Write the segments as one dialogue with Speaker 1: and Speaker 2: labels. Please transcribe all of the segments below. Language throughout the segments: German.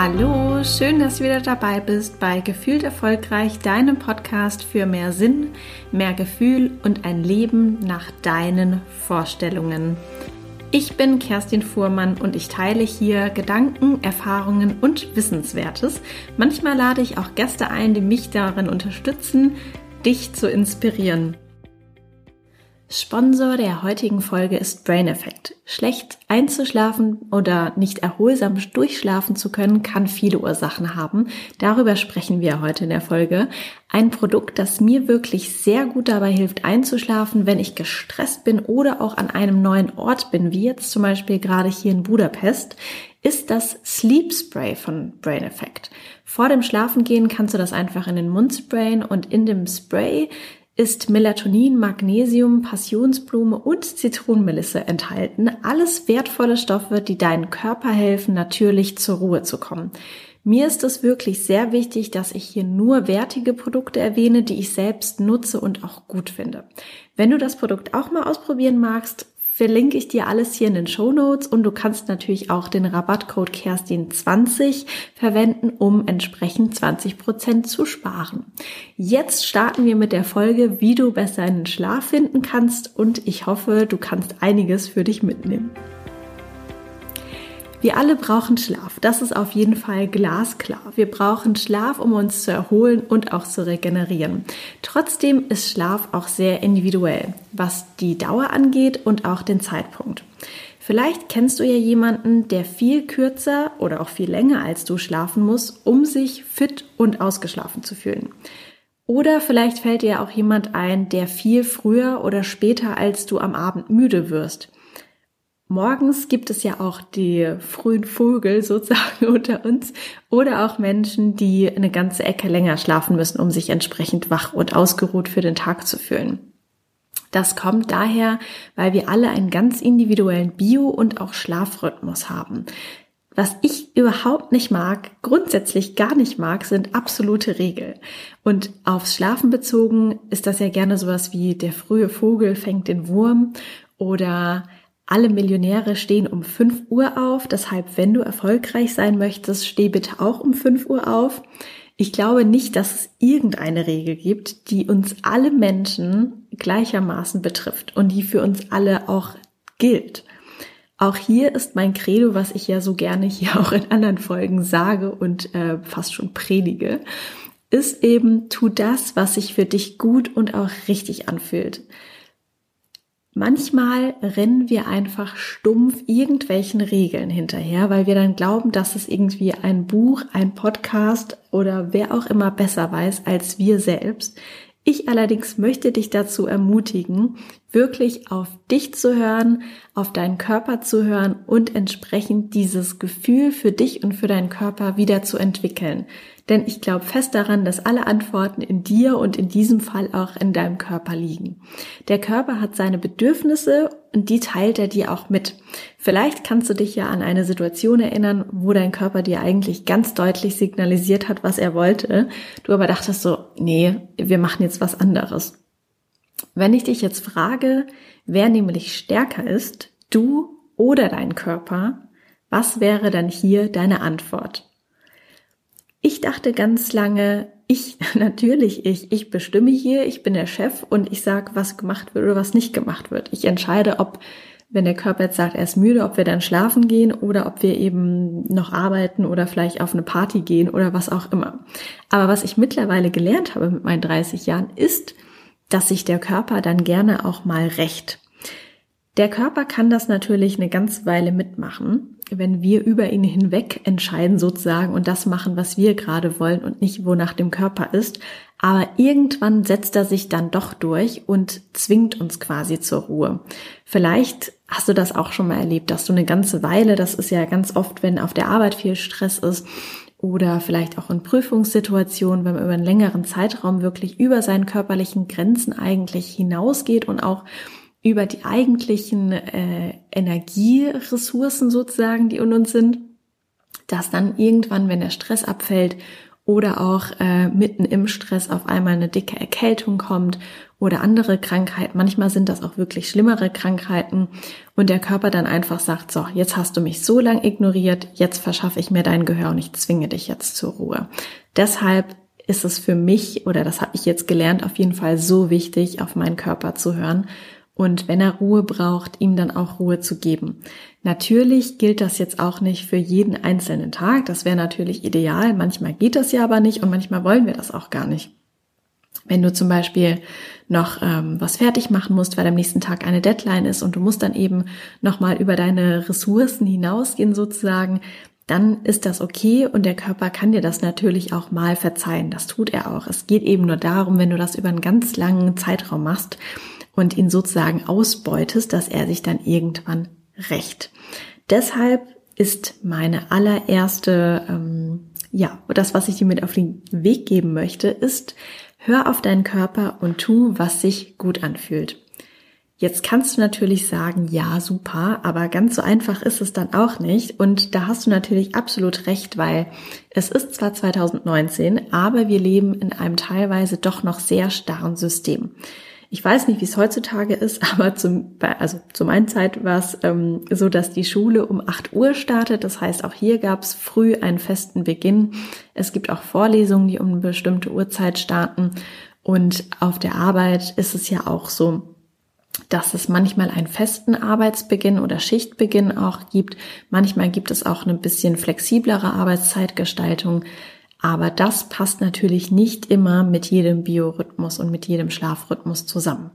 Speaker 1: Hallo, schön, dass du wieder dabei bist bei Gefühlt Erfolgreich, deinem Podcast für mehr Sinn, mehr Gefühl und ein Leben nach deinen Vorstellungen. Ich bin Kerstin Fuhrmann und ich teile hier Gedanken, Erfahrungen und Wissenswertes. Manchmal lade ich auch Gäste ein, die mich darin unterstützen, dich zu inspirieren. Sponsor der heutigen Folge ist Brain Effect. Schlecht einzuschlafen oder nicht erholsam durchschlafen zu können, kann viele Ursachen haben. Darüber sprechen wir heute in der Folge. Ein Produkt, das mir wirklich sehr gut dabei hilft einzuschlafen, wenn ich gestresst bin oder auch an einem neuen Ort bin, wie jetzt zum Beispiel gerade hier in Budapest, ist das Sleep Spray von Brain Effect. Vor dem Schlafengehen kannst du das einfach in den Mund sprayen und in dem Spray ist Melatonin, Magnesium, Passionsblume und Zitronenmelisse enthalten. Alles wertvolle Stoffe, die deinen Körper helfen, natürlich zur Ruhe zu kommen. Mir ist es wirklich sehr wichtig, dass ich hier nur wertige Produkte erwähne, die ich selbst nutze und auch gut finde. Wenn du das Produkt auch mal ausprobieren magst, verlinke ich dir alles hier in den Show Notes und du kannst natürlich auch den Rabattcode Kerstin20 verwenden, um entsprechend 20 Prozent zu sparen. Jetzt starten wir mit der Folge, wie du besser einen Schlaf finden kannst und ich hoffe, du kannst einiges für dich mitnehmen. Wir alle brauchen Schlaf. Das ist auf jeden Fall glasklar. Wir brauchen Schlaf, um uns zu erholen und auch zu regenerieren. Trotzdem ist Schlaf auch sehr individuell, was die Dauer angeht und auch den Zeitpunkt. Vielleicht kennst du ja jemanden, der viel kürzer oder auch viel länger als du schlafen muss, um sich fit und ausgeschlafen zu fühlen. Oder vielleicht fällt dir auch jemand ein, der viel früher oder später als du am Abend müde wirst. Morgens gibt es ja auch die frühen Vögel sozusagen unter uns oder auch Menschen, die eine ganze Ecke länger schlafen müssen, um sich entsprechend wach und ausgeruht für den Tag zu fühlen. Das kommt daher, weil wir alle einen ganz individuellen Bio- und auch Schlafrhythmus haben. Was ich überhaupt nicht mag, grundsätzlich gar nicht mag, sind absolute Regeln. Und aufs Schlafen bezogen ist das ja gerne sowas wie der frühe Vogel fängt den Wurm oder alle Millionäre stehen um 5 Uhr auf, deshalb, wenn du erfolgreich sein möchtest, steh bitte auch um 5 Uhr auf. Ich glaube nicht, dass es irgendeine Regel gibt, die uns alle Menschen gleichermaßen betrifft und die für uns alle auch gilt. Auch hier ist mein Credo, was ich ja so gerne hier auch in anderen Folgen sage und äh, fast schon predige, ist eben, tu das, was sich für dich gut und auch richtig anfühlt. Manchmal rennen wir einfach stumpf irgendwelchen Regeln hinterher, weil wir dann glauben, dass es irgendwie ein Buch, ein Podcast oder wer auch immer besser weiß als wir selbst. Ich allerdings möchte dich dazu ermutigen, wirklich auf dich zu hören, auf deinen Körper zu hören und entsprechend dieses Gefühl für dich und für deinen Körper wieder zu entwickeln. Denn ich glaube fest daran, dass alle Antworten in dir und in diesem Fall auch in deinem Körper liegen. Der Körper hat seine Bedürfnisse und die teilt er dir auch mit. Vielleicht kannst du dich ja an eine Situation erinnern, wo dein Körper dir eigentlich ganz deutlich signalisiert hat, was er wollte. Du aber dachtest so, nee, wir machen jetzt was anderes. Wenn ich dich jetzt frage, wer nämlich stärker ist, du oder dein Körper, was wäre dann hier deine Antwort? Ich dachte ganz lange, ich, natürlich ich, ich bestimme hier, ich bin der Chef und ich sage, was gemacht wird oder was nicht gemacht wird. Ich entscheide, ob, wenn der Körper jetzt sagt, er ist müde, ob wir dann schlafen gehen oder ob wir eben noch arbeiten oder vielleicht auf eine Party gehen oder was auch immer. Aber was ich mittlerweile gelernt habe mit meinen 30 Jahren ist, dass sich der Körper dann gerne auch mal rächt. Der Körper kann das natürlich eine ganze Weile mitmachen, wenn wir über ihn hinweg entscheiden sozusagen und das machen, was wir gerade wollen und nicht wonach dem Körper ist. Aber irgendwann setzt er sich dann doch durch und zwingt uns quasi zur Ruhe. Vielleicht hast du das auch schon mal erlebt, dass du eine ganze Weile, das ist ja ganz oft, wenn auf der Arbeit viel Stress ist, oder vielleicht auch in Prüfungssituationen, wenn man über einen längeren Zeitraum wirklich über seinen körperlichen Grenzen eigentlich hinausgeht und auch über die eigentlichen äh, Energieressourcen sozusagen, die in uns sind, dass dann irgendwann, wenn der Stress abfällt, oder auch äh, mitten im Stress auf einmal eine dicke Erkältung kommt oder andere Krankheiten. Manchmal sind das auch wirklich schlimmere Krankheiten und der Körper dann einfach sagt, so, jetzt hast du mich so lang ignoriert, jetzt verschaffe ich mir dein Gehör und ich zwinge dich jetzt zur Ruhe. Deshalb ist es für mich, oder das habe ich jetzt gelernt, auf jeden Fall so wichtig, auf meinen Körper zu hören und wenn er Ruhe braucht, ihm dann auch Ruhe zu geben. Natürlich gilt das jetzt auch nicht für jeden einzelnen Tag. Das wäre natürlich ideal. Manchmal geht das ja aber nicht und manchmal wollen wir das auch gar nicht. Wenn du zum Beispiel noch ähm, was fertig machen musst, weil am nächsten Tag eine Deadline ist und du musst dann eben nochmal über deine Ressourcen hinausgehen sozusagen, dann ist das okay und der Körper kann dir das natürlich auch mal verzeihen. Das tut er auch. Es geht eben nur darum, wenn du das über einen ganz langen Zeitraum machst, und ihn sozusagen ausbeutest, dass er sich dann irgendwann rächt. Deshalb ist meine allererste, ähm, ja, das, was ich dir mit auf den Weg geben möchte, ist, hör auf deinen Körper und tu, was sich gut anfühlt. Jetzt kannst du natürlich sagen, ja, super, aber ganz so einfach ist es dann auch nicht. Und da hast du natürlich absolut recht, weil es ist zwar 2019, aber wir leben in einem teilweise doch noch sehr starren System. Ich weiß nicht, wie es heutzutage ist, aber zum, also zu meiner Zeit war es ähm, so, dass die Schule um 8 Uhr startet. Das heißt, auch hier gab es früh einen festen Beginn. Es gibt auch Vorlesungen, die um eine bestimmte Uhrzeit starten. Und auf der Arbeit ist es ja auch so, dass es manchmal einen festen Arbeitsbeginn oder Schichtbeginn auch gibt. Manchmal gibt es auch eine bisschen flexiblere Arbeitszeitgestaltung. Aber das passt natürlich nicht immer mit jedem Biorhythmus und mit jedem Schlafrhythmus zusammen.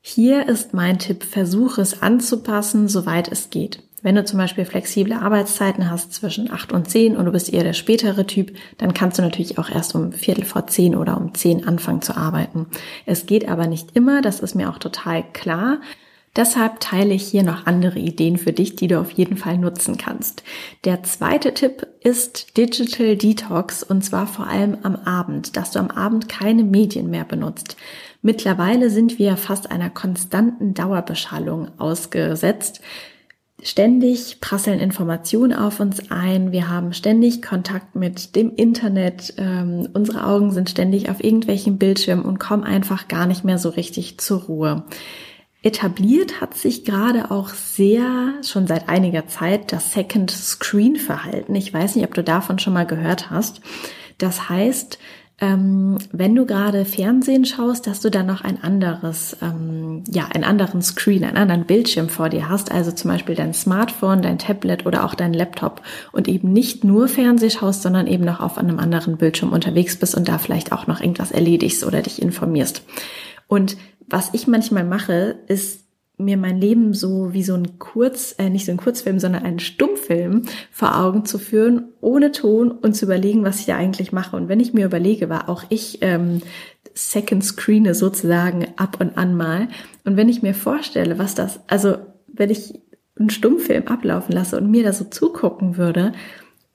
Speaker 1: Hier ist mein Tipp, versuche es anzupassen, soweit es geht. Wenn du zum Beispiel flexible Arbeitszeiten hast zwischen 8 und 10 und du bist eher der spätere Typ, dann kannst du natürlich auch erst um Viertel vor 10 oder um 10 anfangen zu arbeiten. Es geht aber nicht immer, das ist mir auch total klar. Deshalb teile ich hier noch andere Ideen für dich, die du auf jeden Fall nutzen kannst. Der zweite Tipp ist Digital Detox und zwar vor allem am Abend, dass du am Abend keine Medien mehr benutzt. Mittlerweile sind wir fast einer konstanten Dauerbeschallung ausgesetzt. Ständig prasseln Informationen auf uns ein. Wir haben ständig Kontakt mit dem Internet. Ähm, unsere Augen sind ständig auf irgendwelchen Bildschirmen und kommen einfach gar nicht mehr so richtig zur Ruhe. Etabliert hat sich gerade auch sehr, schon seit einiger Zeit, das Second Screen Verhalten. Ich weiß nicht, ob du davon schon mal gehört hast. Das heißt, ähm, wenn du gerade Fernsehen schaust, dass du dann noch ein anderes, ähm, ja, einen anderen Screen, einen anderen Bildschirm vor dir hast, also zum Beispiel dein Smartphone, dein Tablet oder auch dein Laptop und eben nicht nur Fernsehen schaust, sondern eben noch auf einem anderen Bildschirm unterwegs bist und da vielleicht auch noch irgendwas erledigst oder dich informierst. Und was ich manchmal mache, ist mir mein Leben so wie so ein Kurz, äh, nicht so ein Kurzfilm, sondern einen Stummfilm vor Augen zu führen, ohne Ton und zu überlegen, was ich da eigentlich mache. Und wenn ich mir überlege, war auch ich ähm, Second Screene sozusagen ab und an mal. Und wenn ich mir vorstelle, was das, also wenn ich einen Stummfilm ablaufen lasse und mir da so zugucken würde,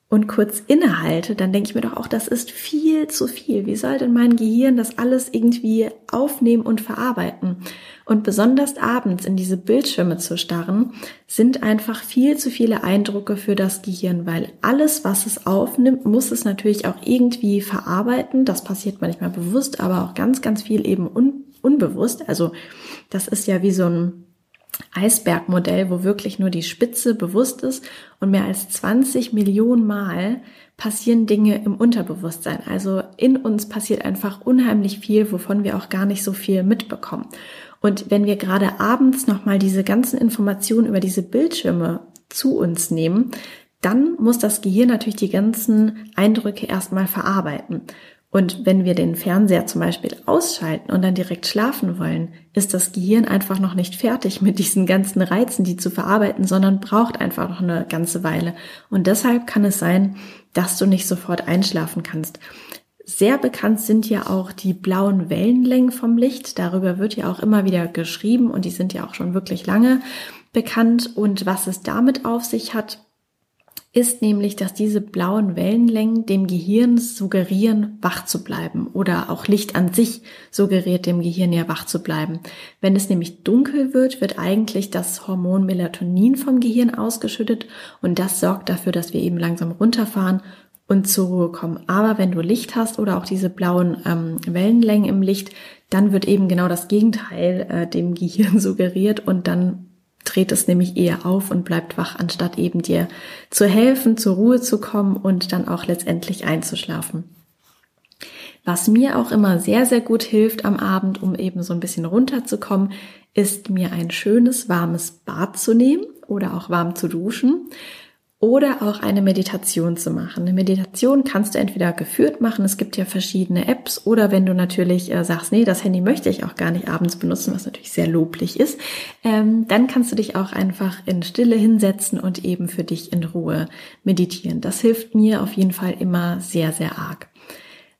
Speaker 1: und kurz innehalte, dann denke ich mir doch auch, das ist viel zu viel. Wie soll denn mein Gehirn das alles irgendwie aufnehmen und verarbeiten? Und besonders abends in diese Bildschirme zu starren, sind einfach viel zu viele Eindrücke für das Gehirn, weil alles, was es aufnimmt, muss es natürlich auch irgendwie verarbeiten. Das passiert manchmal bewusst, aber auch ganz, ganz viel eben un unbewusst. Also das ist ja wie so ein Eisbergmodell, wo wirklich nur die Spitze bewusst ist und mehr als 20 Millionen Mal passieren Dinge im Unterbewusstsein. Also in uns passiert einfach unheimlich viel, wovon wir auch gar nicht so viel mitbekommen. Und wenn wir gerade abends nochmal diese ganzen Informationen über diese Bildschirme zu uns nehmen, dann muss das Gehirn natürlich die ganzen Eindrücke erstmal verarbeiten. Und wenn wir den Fernseher zum Beispiel ausschalten und dann direkt schlafen wollen, ist das Gehirn einfach noch nicht fertig mit diesen ganzen Reizen, die zu verarbeiten, sondern braucht einfach noch eine ganze Weile. Und deshalb kann es sein, dass du nicht sofort einschlafen kannst. Sehr bekannt sind ja auch die blauen Wellenlängen vom Licht. Darüber wird ja auch immer wieder geschrieben und die sind ja auch schon wirklich lange bekannt. Und was es damit auf sich hat, ist nämlich, dass diese blauen Wellenlängen dem Gehirn suggerieren, wach zu bleiben oder auch Licht an sich suggeriert dem Gehirn ja wach zu bleiben. Wenn es nämlich dunkel wird, wird eigentlich das Hormon Melatonin vom Gehirn ausgeschüttet und das sorgt dafür, dass wir eben langsam runterfahren und zur Ruhe kommen. Aber wenn du Licht hast oder auch diese blauen ähm, Wellenlängen im Licht, dann wird eben genau das Gegenteil äh, dem Gehirn suggeriert und dann dreht es nämlich eher auf und bleibt wach, anstatt eben dir zu helfen, zur Ruhe zu kommen und dann auch letztendlich einzuschlafen. Was mir auch immer sehr, sehr gut hilft am Abend, um eben so ein bisschen runterzukommen, ist mir ein schönes warmes Bad zu nehmen oder auch warm zu duschen oder auch eine Meditation zu machen. Eine Meditation kannst du entweder geführt machen, es gibt ja verschiedene Apps, oder wenn du natürlich äh, sagst, nee, das Handy möchte ich auch gar nicht abends benutzen, was natürlich sehr loblich ist, ähm, dann kannst du dich auch einfach in Stille hinsetzen und eben für dich in Ruhe meditieren. Das hilft mir auf jeden Fall immer sehr, sehr arg.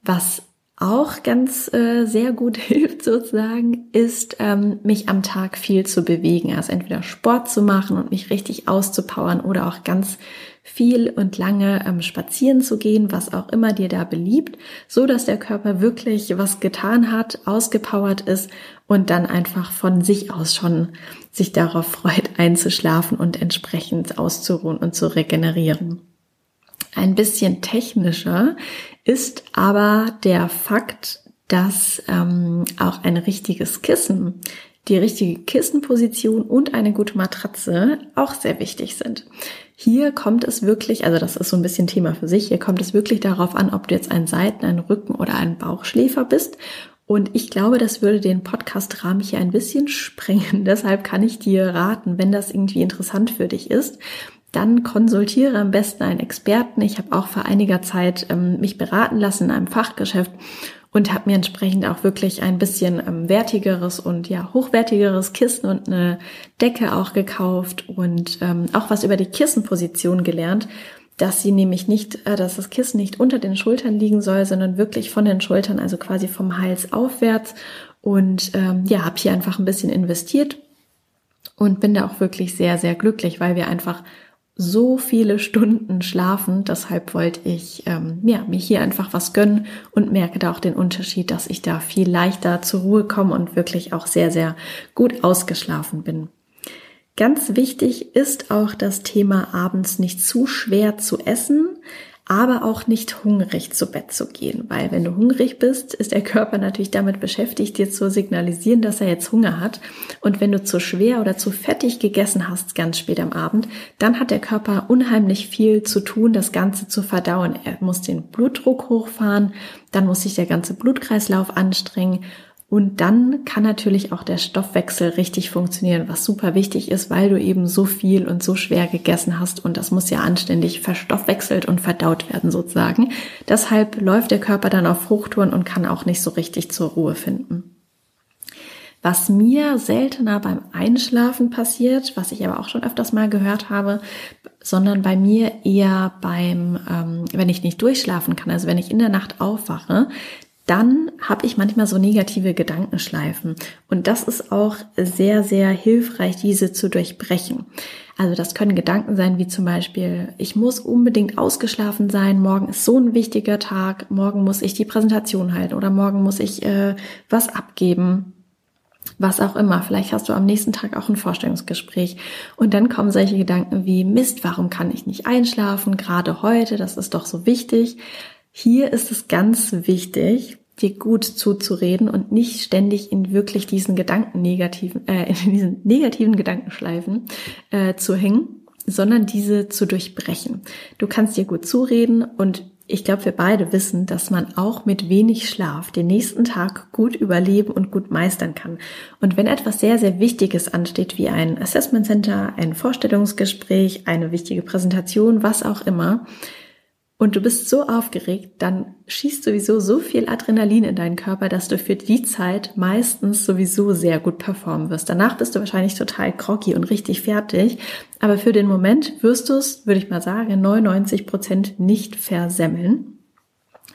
Speaker 1: Was auch ganz äh, sehr gut hilft sozusagen, ist ähm, mich am Tag viel zu bewegen. Also entweder Sport zu machen und mich richtig auszupowern oder auch ganz viel und lange ähm, spazieren zu gehen, was auch immer dir da beliebt, so dass der Körper wirklich was getan hat, ausgepowert ist und dann einfach von sich aus schon sich darauf freut, einzuschlafen und entsprechend auszuruhen und zu regenerieren. Ein bisschen technischer ist aber der Fakt, dass ähm, auch ein richtiges Kissen, die richtige Kissenposition und eine gute Matratze auch sehr wichtig sind. Hier kommt es wirklich, also das ist so ein bisschen Thema für sich, hier kommt es wirklich darauf an, ob du jetzt ein Seiten-, ein Rücken- oder ein Bauchschläfer bist. Und ich glaube, das würde den Podcast-Rahmen hier ein bisschen sprengen. Deshalb kann ich dir raten, wenn das irgendwie interessant für dich ist, dann konsultiere am besten einen Experten. Ich habe auch vor einiger Zeit ähm, mich beraten lassen in einem Fachgeschäft und habe mir entsprechend auch wirklich ein bisschen ähm, wertigeres und ja hochwertigeres Kissen und eine Decke auch gekauft und ähm, auch was über die Kissenposition gelernt, dass sie nämlich nicht, äh, dass das Kissen nicht unter den Schultern liegen soll, sondern wirklich von den Schultern, also quasi vom Hals aufwärts. Und ähm, ja, habe hier einfach ein bisschen investiert und bin da auch wirklich sehr, sehr glücklich, weil wir einfach so viele Stunden schlafen. Deshalb wollte ich ähm, ja, mir hier einfach was gönnen und merke da auch den Unterschied, dass ich da viel leichter zur Ruhe komme und wirklich auch sehr, sehr gut ausgeschlafen bin. Ganz wichtig ist auch das Thema abends nicht zu schwer zu essen aber auch nicht hungrig zu Bett zu gehen, weil wenn du hungrig bist, ist der Körper natürlich damit beschäftigt, dir zu signalisieren, dass er jetzt Hunger hat. Und wenn du zu schwer oder zu fettig gegessen hast, ganz spät am Abend, dann hat der Körper unheimlich viel zu tun, das Ganze zu verdauen. Er muss den Blutdruck hochfahren, dann muss sich der ganze Blutkreislauf anstrengen und dann kann natürlich auch der Stoffwechsel richtig funktionieren, was super wichtig ist, weil du eben so viel und so schwer gegessen hast und das muss ja anständig verstoffwechselt und verdaut werden sozusagen. Deshalb läuft der Körper dann auf Hochtouren und kann auch nicht so richtig zur Ruhe finden. Was mir seltener beim Einschlafen passiert, was ich aber auch schon öfters mal gehört habe, sondern bei mir eher beim, ähm, wenn ich nicht durchschlafen kann, also wenn ich in der Nacht aufwache, dann habe ich manchmal so negative Gedankenschleifen. Und das ist auch sehr, sehr hilfreich, diese zu durchbrechen. Also das können Gedanken sein wie zum Beispiel, ich muss unbedingt ausgeschlafen sein, morgen ist so ein wichtiger Tag, morgen muss ich die Präsentation halten oder morgen muss ich äh, was abgeben. Was auch immer. Vielleicht hast du am nächsten Tag auch ein Vorstellungsgespräch. Und dann kommen solche Gedanken wie, Mist, warum kann ich nicht einschlafen? Gerade heute, das ist doch so wichtig. Hier ist es ganz wichtig, dir gut zuzureden und nicht ständig in wirklich diesen Gedanken negativen, äh, in diesen negativen Gedankenschleifen äh, zu hängen, sondern diese zu durchbrechen. Du kannst dir gut zureden und ich glaube, wir beide wissen, dass man auch mit wenig Schlaf den nächsten Tag gut überleben und gut meistern kann. Und wenn etwas sehr, sehr Wichtiges ansteht, wie ein Assessment Center, ein Vorstellungsgespräch, eine wichtige Präsentation, was auch immer, und du bist so aufgeregt, dann schießt sowieso so viel Adrenalin in deinen Körper, dass du für die Zeit meistens sowieso sehr gut performen wirst. Danach bist du wahrscheinlich total groggy und richtig fertig, aber für den Moment wirst du es, würde ich mal sagen, 99 Prozent nicht versemmeln.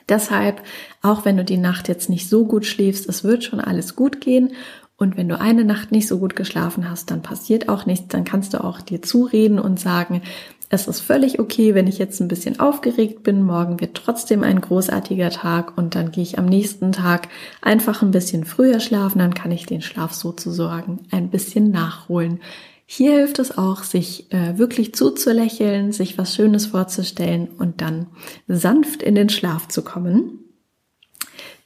Speaker 1: Deshalb, auch wenn du die Nacht jetzt nicht so gut schläfst, es wird schon alles gut gehen und wenn du eine Nacht nicht so gut geschlafen hast, dann passiert auch nichts, dann kannst du auch dir zureden und sagen, es ist völlig okay, wenn ich jetzt ein bisschen aufgeregt bin. Morgen wird trotzdem ein großartiger Tag und dann gehe ich am nächsten Tag einfach ein bisschen früher schlafen. Dann kann ich den Schlaf sozusagen ein bisschen nachholen. Hier hilft es auch, sich äh, wirklich zuzulächeln, sich was Schönes vorzustellen und dann sanft in den Schlaf zu kommen.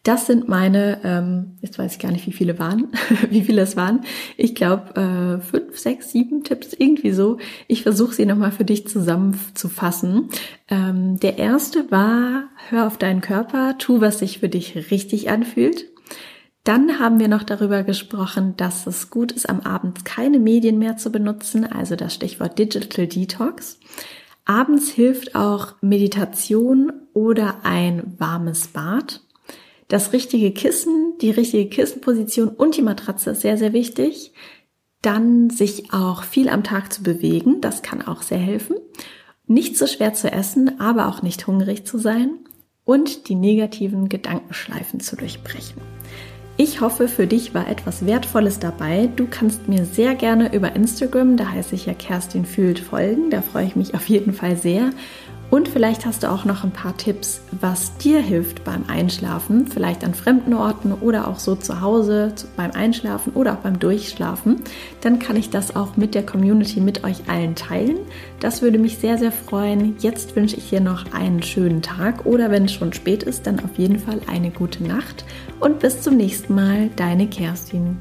Speaker 1: Das sind meine, ähm, jetzt weiß ich gar nicht, wie viele waren, wie viele es waren. Ich glaube äh, fünf, sechs, sieben Tipps, irgendwie so. Ich versuche sie nochmal für dich zusammenzufassen. Ähm, der erste war, hör auf deinen Körper, tu, was sich für dich richtig anfühlt. Dann haben wir noch darüber gesprochen, dass es gut ist, am Abend keine Medien mehr zu benutzen, also das Stichwort Digital Detox. Abends hilft auch Meditation oder ein warmes Bad. Das richtige Kissen, die richtige Kissenposition und die Matratze ist sehr, sehr wichtig. Dann sich auch viel am Tag zu bewegen, das kann auch sehr helfen. Nicht so schwer zu essen, aber auch nicht hungrig zu sein und die negativen Gedankenschleifen zu durchbrechen. Ich hoffe, für dich war etwas Wertvolles dabei. Du kannst mir sehr gerne über Instagram, da heiße ich ja Kerstin Fühlt, folgen. Da freue ich mich auf jeden Fall sehr. Und vielleicht hast du auch noch ein paar Tipps, was dir hilft beim Einschlafen, vielleicht an fremden Orten oder auch so zu Hause beim Einschlafen oder auch beim Durchschlafen. Dann kann ich das auch mit der Community, mit euch allen teilen. Das würde mich sehr, sehr freuen. Jetzt wünsche ich dir noch einen schönen Tag oder wenn es schon spät ist, dann auf jeden Fall eine gute Nacht und bis zum nächsten Mal, deine Kerstin.